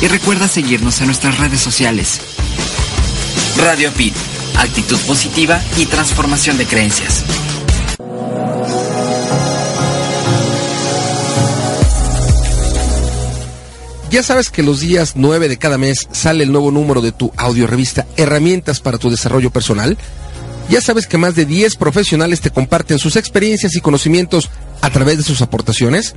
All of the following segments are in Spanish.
Y recuerda seguirnos en nuestras redes sociales. Radio Pit, actitud positiva y transformación de creencias. Ya sabes que los días 9 de cada mes sale el nuevo número de tu audiorevista Herramientas para tu desarrollo personal. Ya sabes que más de 10 profesionales te comparten sus experiencias y conocimientos a través de sus aportaciones.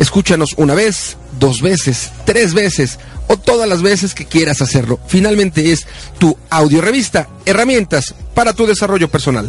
Escúchanos una vez, dos veces, tres veces o todas las veces que quieras hacerlo. Finalmente es tu audiorevista, herramientas para tu desarrollo personal.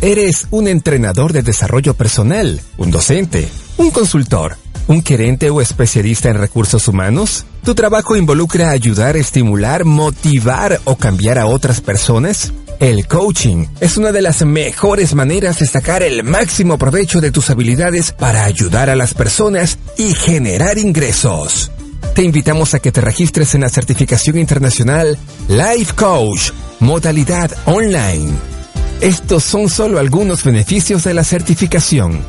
Eres un entrenador de desarrollo personal, un docente, un consultor, un gerente o especialista en recursos humanos. ¿Tu trabajo involucra ayudar, estimular, motivar o cambiar a otras personas? El coaching es una de las mejores maneras de sacar el máximo provecho de tus habilidades para ayudar a las personas y generar ingresos. Te invitamos a que te registres en la certificación internacional Life Coach, modalidad online estos son solo algunos beneficios de la certificación.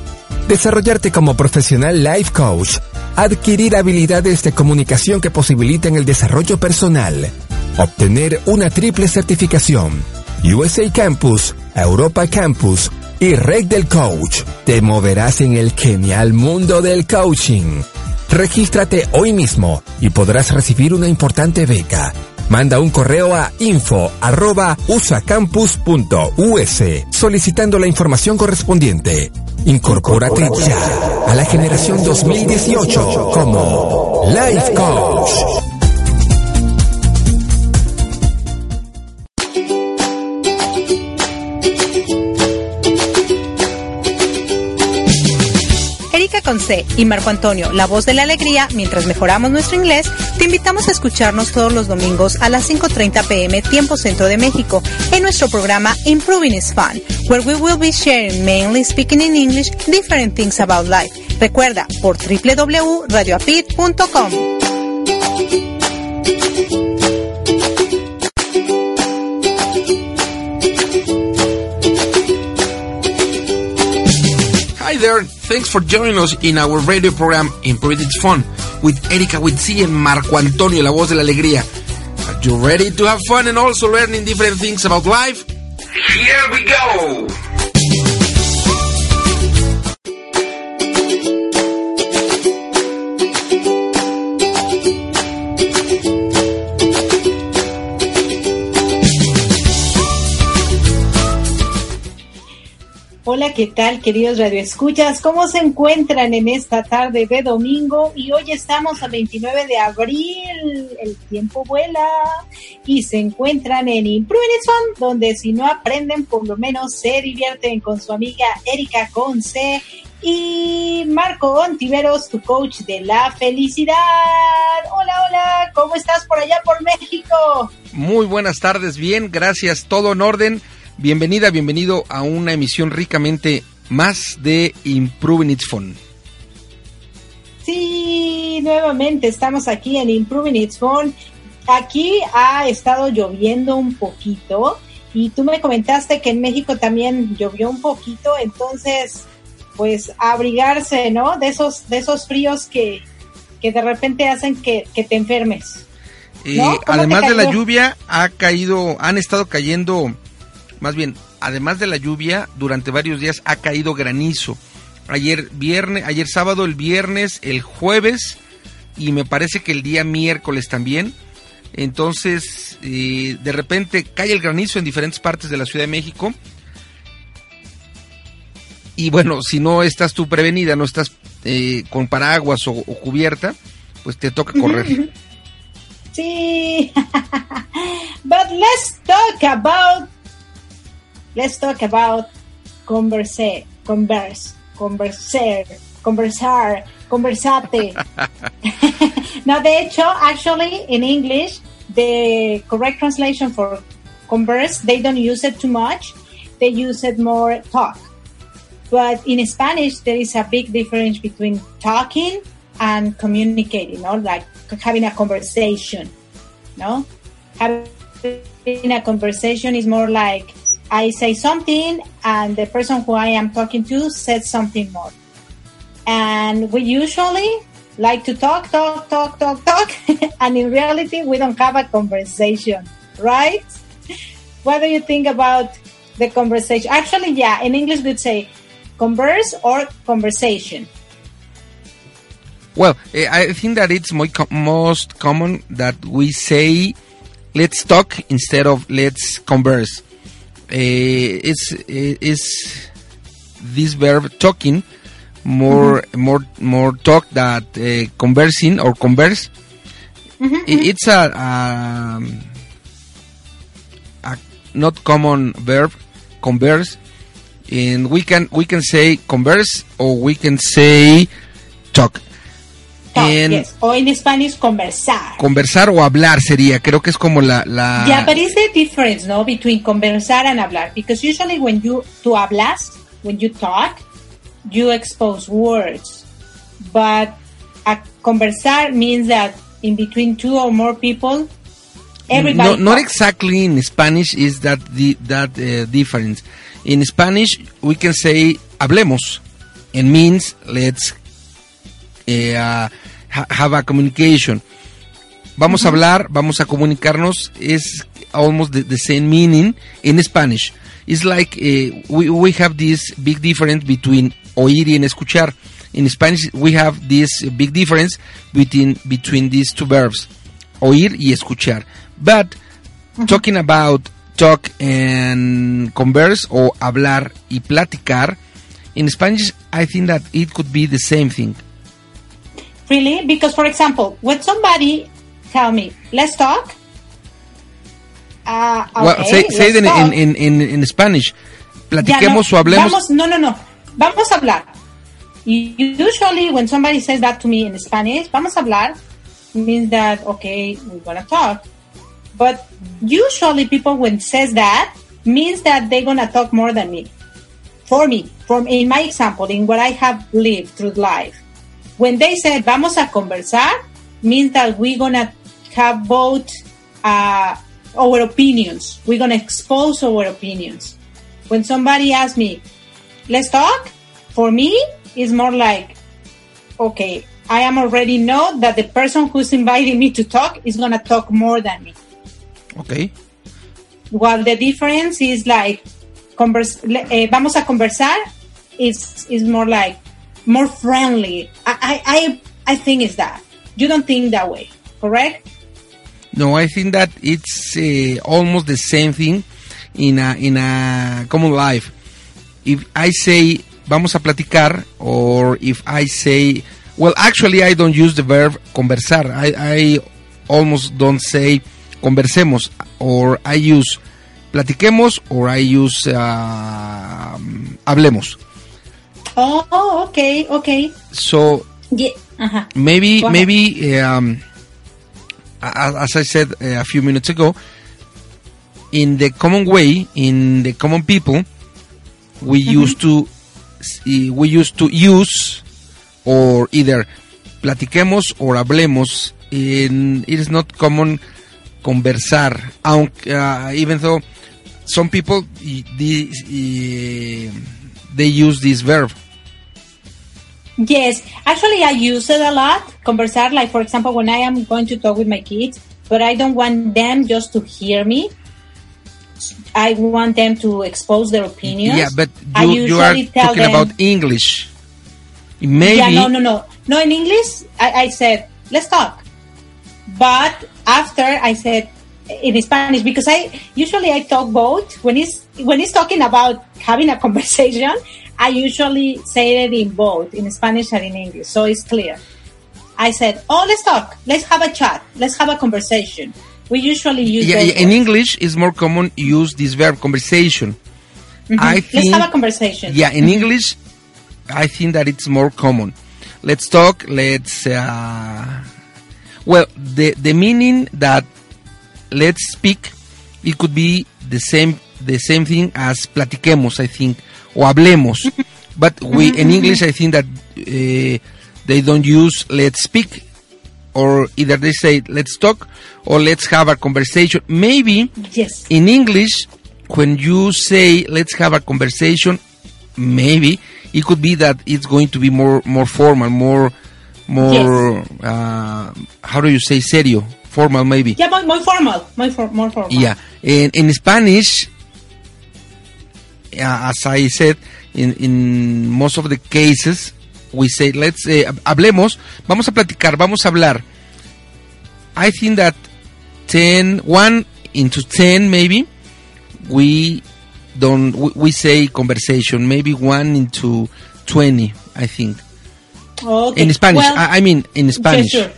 Desarrollarte como profesional life coach, adquirir habilidades de comunicación que posibiliten el desarrollo personal, obtener una triple certificación, USA Campus, Europa Campus y Red del Coach. Te moverás en el genial mundo del coaching. Regístrate hoy mismo y podrás recibir una importante beca Manda un correo a info.usacampus.us solicitando la información correspondiente. Incorpórate ya a la generación 2018 como Life Coach. con C y Marco Antonio, la voz de la alegría, mientras mejoramos nuestro inglés, te invitamos a escucharnos todos los domingos a las 5.30 pm tiempo centro de México en nuestro programa Improving is Fun, where we will be sharing mainly speaking in English different things about life. Recuerda por www.radioapit.com. there. Thanks for joining us in our radio program Improve It's Fun with Erika Witsi and Marco Antonio, la voz de la alegría. Are you ready to have fun and also learning different things about life? Here we go! ¿Qué tal queridos radioescuchas? ¿Cómo se encuentran en esta tarde de domingo? Y hoy estamos a 29 de abril, el tiempo vuela y se encuentran en Improving donde si no aprenden por lo menos se divierten con su amiga Erika Conce y Marco Ontiveros, tu coach de la felicidad. Hola, hola, ¿cómo estás por allá por México? Muy buenas tardes, bien, gracias, todo en orden. Bienvenida, bienvenido a una emisión ricamente más de Improving It's Fun. Sí, nuevamente estamos aquí en Improving It's Fun. Aquí ha estado lloviendo un poquito y tú me comentaste que en México también llovió un poquito, entonces pues abrigarse, ¿no? De esos, de esos fríos que, que de repente hacen que, que te enfermes. Y además de la lluvia, ha caído, han estado cayendo más bien, además de la lluvia, durante varios días ha caído granizo. Ayer viernes, ayer sábado, el viernes, el jueves y me parece que el día miércoles también. Entonces, eh, de repente cae el granizo en diferentes partes de la Ciudad de México. Y bueno, si no estás tú prevenida, no estás eh, con paraguas o, o, cubierta, pues te toca correr. Sí. But let's talk about let's talk about converse, converse, converser, conversar, conversate. now, de hecho, actually, in English, the correct translation for converse, they don't use it too much. They use it more talk. But in Spanish, there is a big difference between talking and communicating, no? Like having a conversation, no? Having a conversation is more like I say something and the person who I am talking to says something more. And we usually like to talk, talk, talk, talk, talk. and in reality, we don't have a conversation, right? What do you think about the conversation? Actually, yeah, in English, we'd say converse or conversation. Well, eh, I think that it's most common that we say, let's talk instead of let's converse is is this verb talking more mm-hmm. more more talk that uh, conversing or converse. Mm-hmm. It's a, a, a not common verb converse, and we can we can say converse or we can say talk. En, yes. O en Spanish, conversar. Conversar o hablar sería, creo que es como la... la... Yeah, but is the difference, no, between conversar and hablar? Because usually when you, tú hablas, when you talk, you expose words. But a conversar means that in between two or more people, everybody... No, not exactly in Spanish is that the, that uh, difference. In Spanish, we can say hablemos. It means let's have a communication. Vamos a hablar, vamos a comunicarnos, es almost the, the same meaning in Spanish. It's like uh, we, we have this big difference between oír y en escuchar. In Spanish, we have this big difference between, between these two verbs, oír y escuchar. But talking about talk and converse o hablar y platicar, in Spanish, I think that it could be the same thing. Really? Because, for example, when somebody tell me, let's talk. Uh, okay, well, say, say it in, in, in, in, Spanish. Platiquemos no, o hablemos. Vamos, no, no, no. Vamos a hablar. Usually, when somebody says that to me in Spanish, vamos a hablar, means that, okay, we're going to talk. But usually people when says that means that they're going to talk more than me. For me, from in my example, in what I have lived through life. When they said vamos a conversar, means that we're gonna have both uh, our opinions. We're gonna expose our opinions. When somebody asks me, let's talk, for me, it's more like, okay, I am already know that the person who's inviting me to talk is gonna talk more than me. Okay. While the difference is like, converse, eh, vamos a conversar is is more like more friendly. I, I, I think it's that. You don't think that way, correct? No, I think that it's uh, almost the same thing in a in a common life. if I say vamos a platicar or if I say well actually I don't use the verb conversar. I, I almost don't say conversemos or I use platiquemos or I use uh, hablemos. Oh, oh, okay, okay. So Yeah. Uh-huh. maybe Go maybe um, a- as I said uh, a few minutes ago, in the common way, in the common people, we used to we used to use or either platiquemos or hablemos. In, it is not common conversar, aunque uh, even though some people y- the, y- they use this verb. Yes, actually, I use it a lot. Conversar, like for example, when I am going to talk with my kids, but I don't want them just to hear me. I want them to expose their opinions. Yeah, but I you, you are usually tell talking them- about English. Maybe Yeah, no, no, no, no. In English, I, I said let's talk, but after I said in Spanish because I usually I talk both. When he's when he's talking about having a conversation, I usually say it in both in Spanish and in English, so it's clear. I said, "Oh, let's talk. Let's have a chat. Let's have a conversation." We usually use yeah, yeah, in. English is more common use this verb conversation. Mhm. I let's think have a conversation. yeah, in English I think that it's more common. Let's talk, let's uh, well, the the meaning that let's speak it could be the same the same thing as platiquemos, I think, o hablemos. but we in English I think that uh, they don't use let's speak or either they say let's talk or let's have a conversation. Maybe Yes. in English, when you say let's have a conversation, maybe it could be that it's going to be more more formal, more more uh, how do you say serio? Formal maybe. Yeah, more, more formal. More, for, more formal. Yeah. In, in Spanish, as I said, in, in most of the cases, we say, let's, eh, hablemos, vamos a platicar, vamos a hablar. I think that 10, 1 into 10 maybe, we don't, we, we say conversation, maybe 1 into 20, I think. Okay. In Spanish, Well, I, I mean, in Spanish. Sure.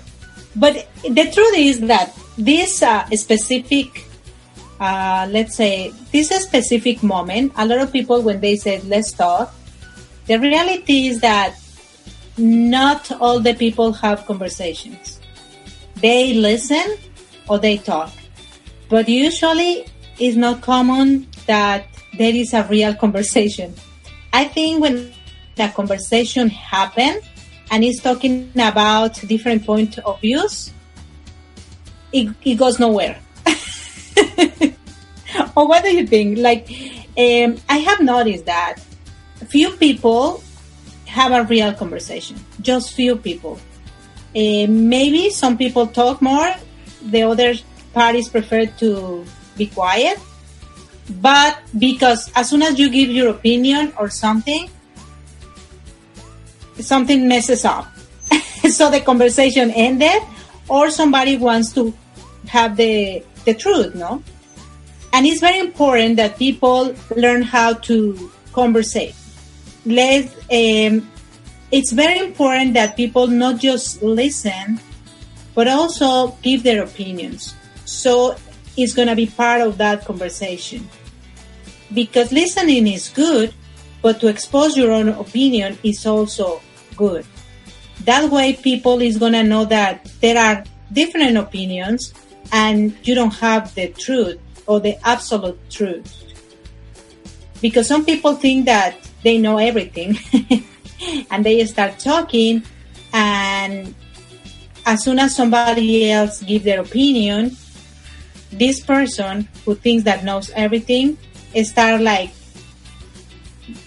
But the truth is that this uh, specific, uh, let's say, this specific moment, a lot of people, when they say, let's talk, the reality is that not all the people have conversations. They listen or they talk. But usually it's not common that there is a real conversation. I think when a conversation happens and it's talking about different point of views, it, it goes nowhere. or what do you think? Like, um, I have noticed that few people have a real conversation. Just few people. Uh, maybe some people talk more. The other parties prefer to be quiet. But because as soon as you give your opinion or something, something messes up. so the conversation ended or somebody wants to have the the truth, no? And it's very important that people learn how to conversate. Let um, it's very important that people not just listen, but also give their opinions. So it's going to be part of that conversation. Because listening is good, but to expose your own opinion is also good. That way people is going to know that there are different opinions and you don't have the truth or the absolute truth. Because some people think that they know everything and they start talking and as soon as somebody else give their opinion, this person who thinks that knows everything start like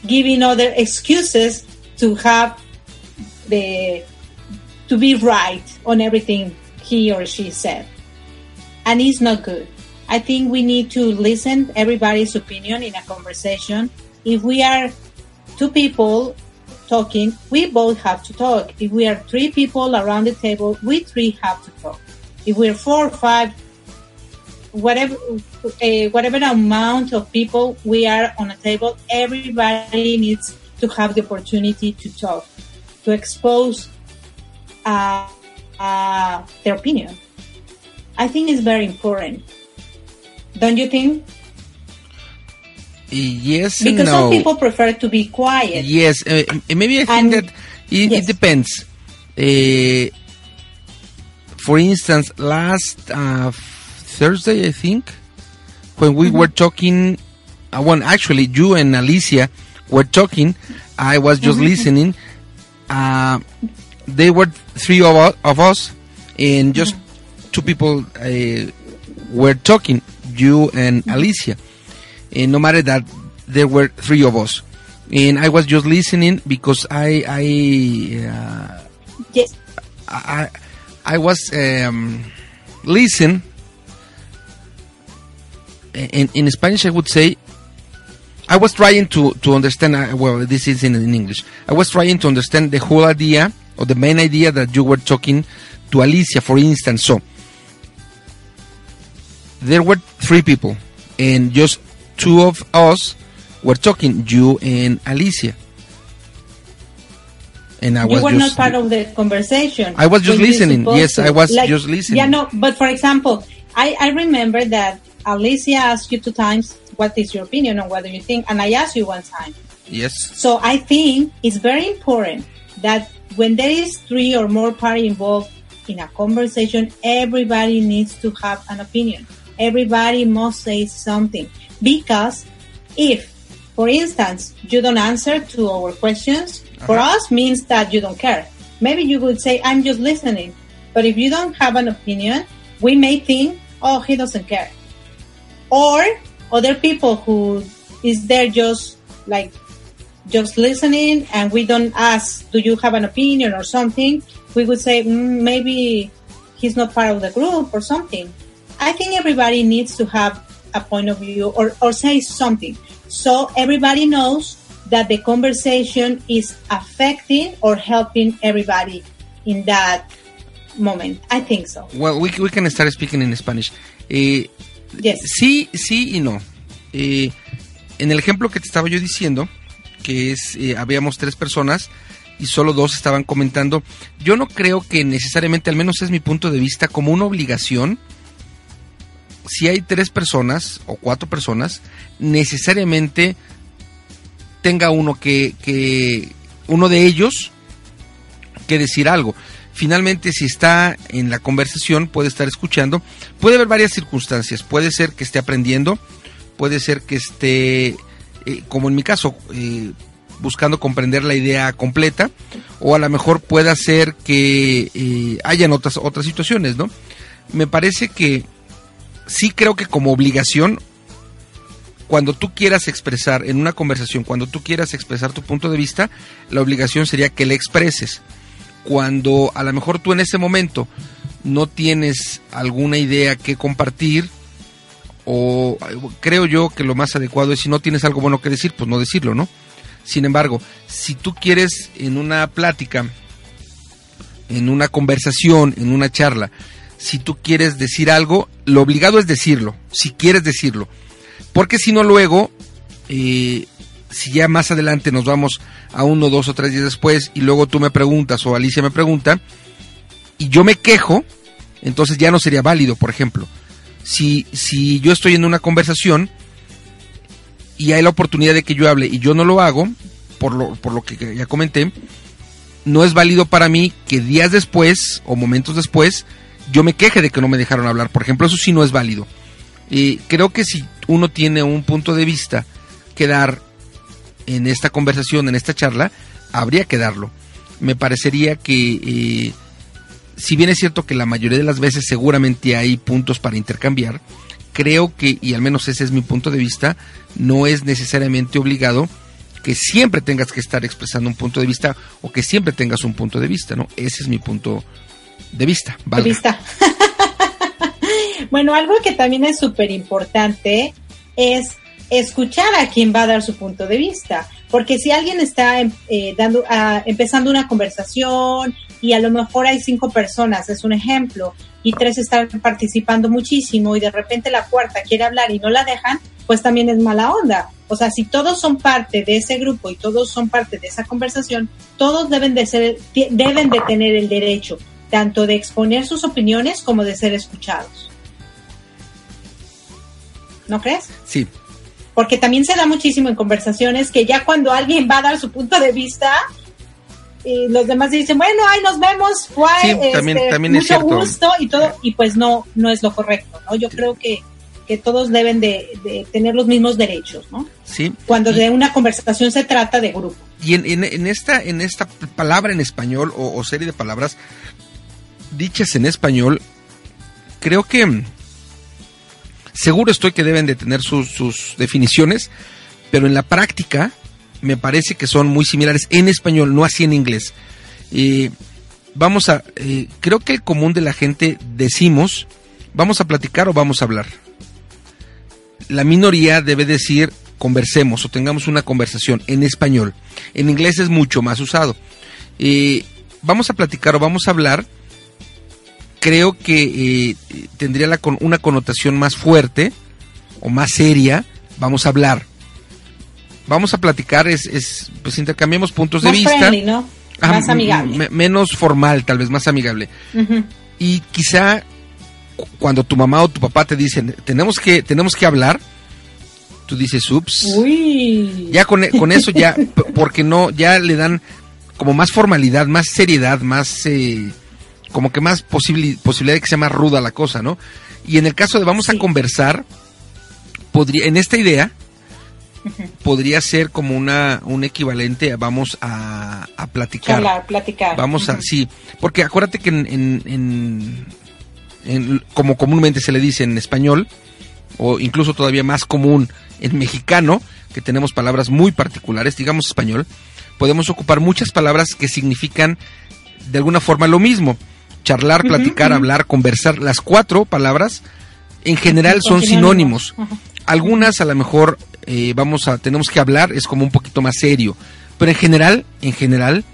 giving other excuses to have the to be right on everything he or she said and it's not good. I think we need to listen everybody's opinion in a conversation. If we are two people talking we both have to talk. If we are three people around the table we three have to talk. If we're four or five whatever uh, whatever amount of people we are on a table, everybody needs to have the opportunity to talk, to expose uh, uh, their opinion. I think it's very important. Don't you think? Yes, Because no. some people prefer to be quiet. Yes, uh, maybe I think And- that it, yes. it depends. Uh, for instance, last uh, Thursday, I think, when we were talking, uh, well, actually, you and Alicia were talking. I was just listening. Uh, they were three of us, of us and just two people uh, were talking, you and Alicia. And no matter that, there were three of us. And I was just listening because I, I, uh, Yes. I, I was um, listen. In, in Spanish, I would say I was trying to to understand. Uh, well, this is in, in English. I was trying to understand the whole idea or the main idea that you were talking to Alicia, for instance. So there were three people, and just two of us were talking, you and Alicia. And I you was were just not part of the conversation. I was just listening. Yes, to. I was just listening. Yeah, no, but for example, I, I remember that Alicia asked you two times, what is your opinion on whether you think, and I asked you one time. yes. So I think it's very important that when there is three or more party involved in a conversation, everybody needs to have an opinion. Everybody must say something because if, for instance, you don't answer to our questions, for us means that you don't care. Maybe you would say, I'm just listening. But if you don't have an opinion, we may think, oh, he doesn't care. Or other people who is there just like just listening and we don't ask, do you have an opinion or something? We would say, mm, maybe he's not part of the group or something. I think everybody needs to have a point of view or, or say something. So everybody knows that the conversation is affecting or helping everybody in that moment. I think so. Well, we, we can start speaking in Spanish. Eh, Yes. sí, sí y no. Eh, en el ejemplo que te estaba yo diciendo, que es, eh, habíamos tres personas y solo dos estaban comentando, yo no creo que necesariamente, al menos es mi punto de vista, como una obligación, si hay tres personas o cuatro personas, necesariamente tenga uno que, que uno de ellos que decir algo. Finalmente, si está en la conversación, puede estar escuchando. Puede haber varias circunstancias. Puede ser que esté aprendiendo, puede ser que esté, eh, como en mi caso, eh, buscando comprender la idea completa, o a lo mejor pueda ser que eh, hayan otras, otras situaciones, ¿no? Me parece que sí creo que como obligación, cuando tú quieras expresar en una conversación, cuando tú quieras expresar tu punto de vista, la obligación sería que le expreses cuando a lo mejor tú en ese momento no tienes alguna idea que compartir o creo yo que lo más adecuado es si no tienes algo bueno que decir, pues no decirlo, ¿no? Sin embargo, si tú quieres en una plática, en una conversación, en una charla, si tú quieres decir algo, lo obligado es decirlo, si quieres decirlo. Porque si no luego, eh, si ya más adelante nos vamos a uno, dos o tres días después y luego tú me preguntas o Alicia me pregunta y yo me quejo, entonces ya no sería válido, por ejemplo. Si, si yo estoy en una conversación y hay la oportunidad de que yo hable y yo no lo hago, por lo, por lo que ya comenté, no es válido para mí que días después o momentos después yo me queje de que no me dejaron hablar. Por ejemplo, eso sí no es válido. Eh, creo que si uno tiene un punto de vista que dar en esta conversación, en esta charla, habría que darlo. Me parecería que, eh, si bien es cierto que la mayoría de las veces seguramente hay puntos para intercambiar, creo que, y al menos ese es mi punto de vista, no es necesariamente obligado que siempre tengas que estar expresando un punto de vista o que siempre tengas un punto de vista, ¿no? Ese es mi punto de vista. De valga. vista. bueno, algo que también es súper importante es escuchar a quien va a dar su punto de vista. Porque si alguien está eh, dando, ah, empezando una conversación y a lo mejor hay cinco personas, es un ejemplo, y tres están participando muchísimo y de repente la cuarta quiere hablar y no la dejan, pues también es mala onda. O sea, si todos son parte de ese grupo y todos son parte de esa conversación, todos deben de ser, deben de tener el derecho tanto de exponer sus opiniones como de ser escuchados. ¿No crees? Sí. Porque también se da muchísimo en conversaciones que ya cuando alguien va a dar su punto de vista, y los demás dicen, bueno, ahí nos vemos, fue este, mucho gusto y todo, y pues no, no es lo correcto, ¿no? Yo creo que, que todos deben de, tener los mismos derechos, ¿no? Sí. Cuando de una conversación se trata de grupo. Y en, en, esta, en esta palabra en español o, o, serie de palabras dichas en español, creo que seguro estoy que deben de tener sus, definiciones, pero en la práctica me parece que son muy similares en español, no así en inglés. Vamos a, eh, creo que el común de la gente decimos, vamos a platicar o vamos a hablar. La minoría debe decir conversemos o tengamos una conversación en español. En inglés es mucho más usado. Vamos a platicar o vamos a hablar. Creo que tendría la, una connotación más fuerte o más seria. Vamos a hablar vamos a platicar, es, es pues intercambiamos puntos de vista. ¿no? más amigable. menos formal, tal vez, más amigable. Y quizá cuando tu mamá o tu papá te dicen, tenemos que, tenemos que hablar, tú dices, ups. Uy. Ya con, con eso ya, porque no, ya le dan como más formalidad, más seriedad, más, eh, como que más posibilidad de que sea más ruda la cosa, ¿no? Y en el caso de vamos a conversar, podría, en esta idea, podría ser como una un equivalente a vamos a, a platicar. platicar. Vamos a, sí, porque acuérdate que en, en, como comúnmente se le dice en español, o incluso todavía más común en mexicano, que tenemos palabras muy particulares, digamos español, podemos ocupar muchas palabras que significan de alguna forma lo mismo. Charlar, platicar, hablar, conversar, las cuatro palabras en general son sinónimos. Algunas a lo mejor eh, vamos a, tenemos que hablar, es como un poquito más serio. Pero en general, en general,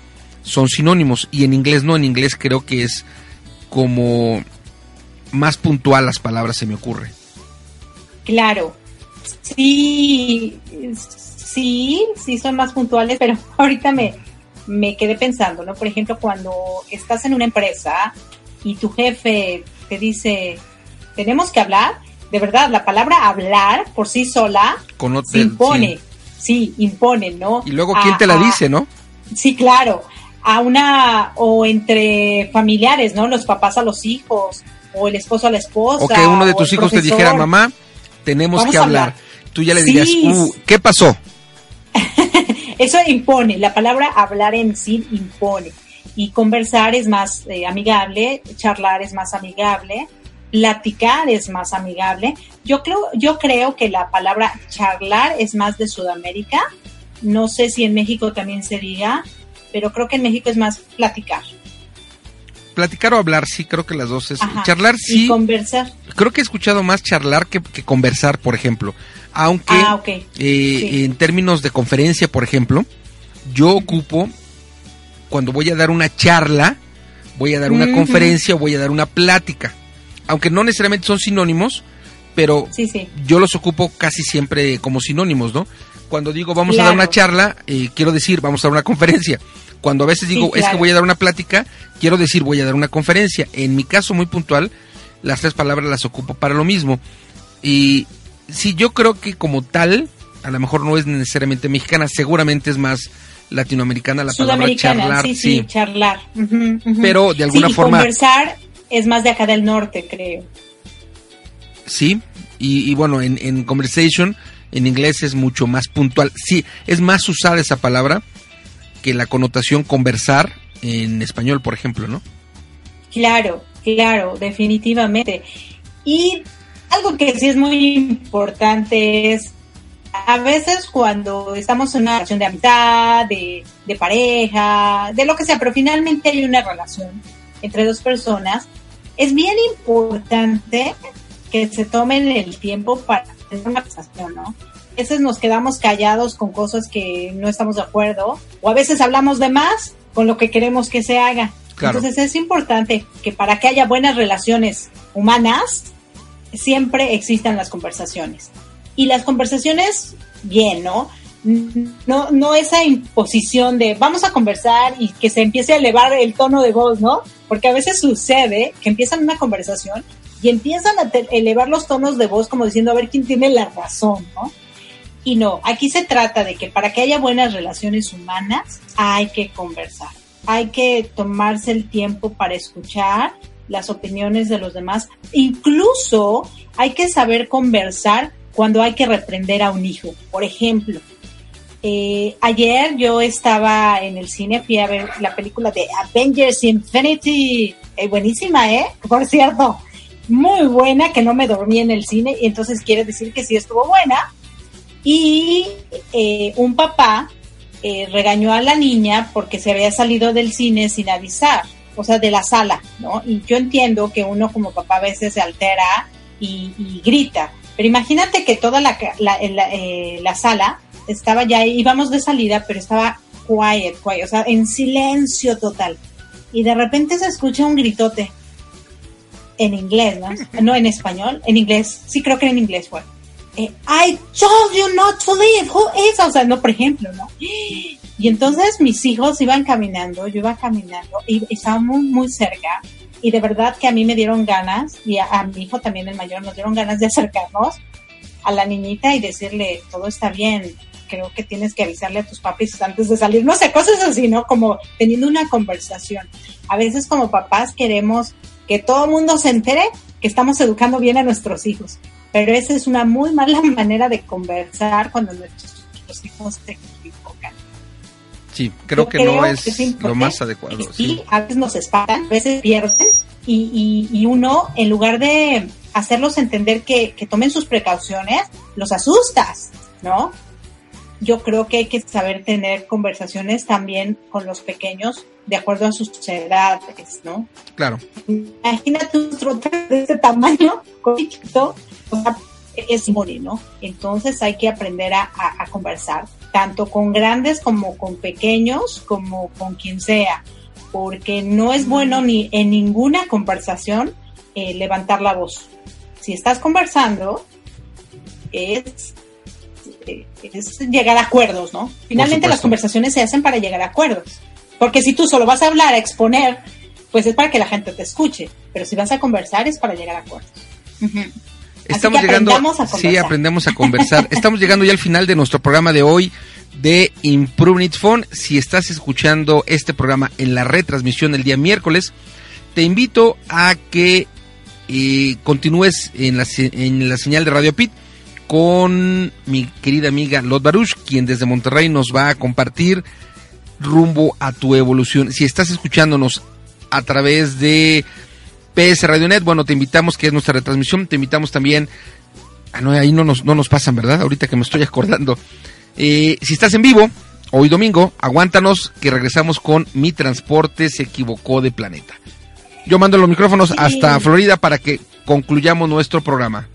son sinónimos. Y en inglés no, en inglés creo que es como más puntual las palabras, se me ocurre. Claro. Sí, sí, sí son más puntuales, pero ahorita me, me quedé pensando, ¿no? Por ejemplo, cuando estás en una empresa y tu jefe te dice, tenemos que hablar, de verdad, la palabra hablar por sí sola se impone, sí. impone, ¿no? Y luego, ¿quién te la dice, no? Sí, claro, a una, o entre familiares, ¿no? Los papás a los hijos, o el esposo a la esposa. O que uno de tus hijos te dijera, mamá, tenemos que hablar. Tú ya le dirías, uh, ¿qué pasó? Eso impone, la palabra hablar en sí impone. Y conversar es más eh, amigable, charlar es más amigable platicar es más amigable. Yo creo, yo creo que la palabra charlar es más de Sudamérica. No sé si en México también se diga, pero creo que en México es más platicar. Platicar o hablar, sí, creo que las dos es. Charlar, sí. Y conversar. Creo que he escuchado más charlar que, conversar, por ejemplo. Aunque ah, eh, en términos de conferencia, por ejemplo, yo ocupo, cuando voy a dar una charla, voy a dar una conferencia o voy a dar una plática aunque no necesariamente son sinónimos, pero yo los ocupo casi siempre como sinónimos, ¿no? Cuando digo vamos a dar una charla, eh, quiero decir vamos a dar una conferencia. Cuando a veces digo es que voy a dar una plática, quiero decir voy a dar una conferencia. En mi caso muy puntual, las tres palabras las ocupo para lo mismo. Y sí, yo creo que como tal, a lo mejor no es necesariamente mexicana, seguramente es más latinoamericana la palabra charlar. Sí, sí, charlar. Pero de alguna forma... Conversar es más de acá del norte, creo. Sí, y, bueno, en, conversation en inglés es mucho más puntual. Sí, es más usada esa palabra que la connotación conversar en español, por ejemplo, ¿no? Claro, claro, definitivamente. Y algo que sí es muy importante es, a veces cuando estamos en una relación de amistad, de, de pareja, de lo que sea, pero finalmente hay una relación entre dos personas, es bien importante que se tomen el tiempo para hacer una conversación, ¿no? veces nos quedamos callados con cosas que no estamos de acuerdo o a veces hablamos de más con lo que queremos que se haga. Claro. Entonces es importante que para que haya buenas relaciones humanas, siempre existan las conversaciones. Y las conversaciones, bien, ¿no? No, no esa imposición de vamos a conversar y que se empiece a elevar el tono de voz, ¿no? Porque a veces sucede que empiezan una conversación y empiezan a elevar los tonos de voz como diciendo a ver quién tiene la razón, ¿no? Y no, aquí se trata de que para que haya buenas relaciones humanas hay que conversar, hay que tomarse el tiempo para escuchar las opiniones de los demás, incluso hay que saber conversar cuando hay que reprender a un hijo. Por ejemplo, eh, ayer yo estaba en el cine, fui a ver la película de Avengers Infinity, eh, buenísima, ¿eh? Por cierto, muy buena, que no me dormí en el cine, y entonces quiere decir que sí estuvo buena. Y eh, un papá eh, regañó a la niña porque se había salido del cine sin avisar, o sea, de la sala, ¿no? Y yo entiendo que uno como papá a veces se altera y, y grita, pero imagínate que toda la, la, la, eh, la sala estaba ya, íbamos de salida, pero estaba quiet, quiet, o sea, en silencio total. Y de repente se escucha un gritote en inglés, ¿no? No en español, en inglés. Sí, creo que en inglés fue. Eh, I told you not to leave. Who is? O sea, no, por ejemplo, ¿no? Y entonces mis hijos iban caminando, yo iba caminando y estábamos muy cerca. Y de verdad que a mí me dieron ganas, y a, a mi hijo también, el mayor, nos dieron ganas de acercarnos a la niñita y decirle, todo está bien, creo que tienes que avisarle a tus papis antes de salir, no sé, cosas así, ¿no? Como teniendo una conversación. A veces como papás queremos que todo el mundo se entere que estamos educando bien a nuestros hijos, pero esa es una muy mala manera de conversar cuando nuestros hijos se equivocan. Sí, creo Yo que no es que lo más adecuado. y Sí. a veces nos espantan, a veces pierden y, y, y uno, en lugar de hacerlos entender que, que tomen sus precauciones, los asustas, ¿no? Yo creo que hay que saber tener conversaciones también con los pequeños de acuerdo a sus edades, ¿no? Claro. Imagínate un trote de ese tamaño, chiquito, o sea, es morir, ¿no? Entonces hay que aprender a, a- a conversar, tanto con grandes como con pequeños, como con quien sea, porque no es bueno ni en ninguna conversación eh, levantar la voz. Si estás conversando, es, eh, es llegar a acuerdos, ¿no? Finalmente las conversaciones se hacen para llegar a acuerdos. Porque si tú solo vas a hablar, a exponer, pues es para que la gente te escuche. Pero si vas a conversar es para llegar a acuerdos. Estamos llegando. a sí, aprendemos a conversar. Estamos llegando ya al final de nuestro programa de hoy de Improve It Phone. Si estás escuchando este programa en la retransmisión el día miércoles, te invito a que eh, continúes en la, en la señal de Radio Pit con mi querida amiga Lot Baruch, quien desde Monterrey nos va a compartir rumbo a tu evolución. Si estás escuchándonos a través de PS Radionet, bueno, te invitamos, que es nuestra retransmisión, te invitamos también, ah, no, ahí no nos, no nos pasan, ¿verdad? Ahorita que me estoy acordando. Eh, si estás en vivo, hoy domingo, aguántanos que regresamos con Mi Transporte se equivocó de planeta. Yo mando los micrófonos Sí. hasta Florida para que concluyamos nuestro programa.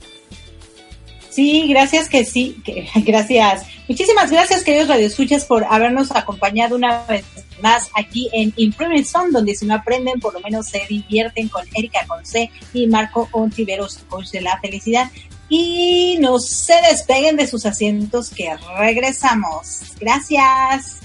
Sí, gracias que sí, que, gracias. Muchísimas gracias, queridos radioescuchas, por habernos acompañado una vez más aquí en Improvement Zone, donde si no aprenden, por lo menos se divierten con Erika Conce y Marco Ontiveros, coach de la felicidad. Y no se despeguen de sus asientos que regresamos. Gracias.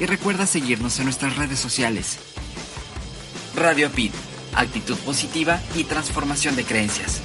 Y recuerda seguirnos en nuestras redes sociales. Radio Apit, actitud positiva y transformación de creencias.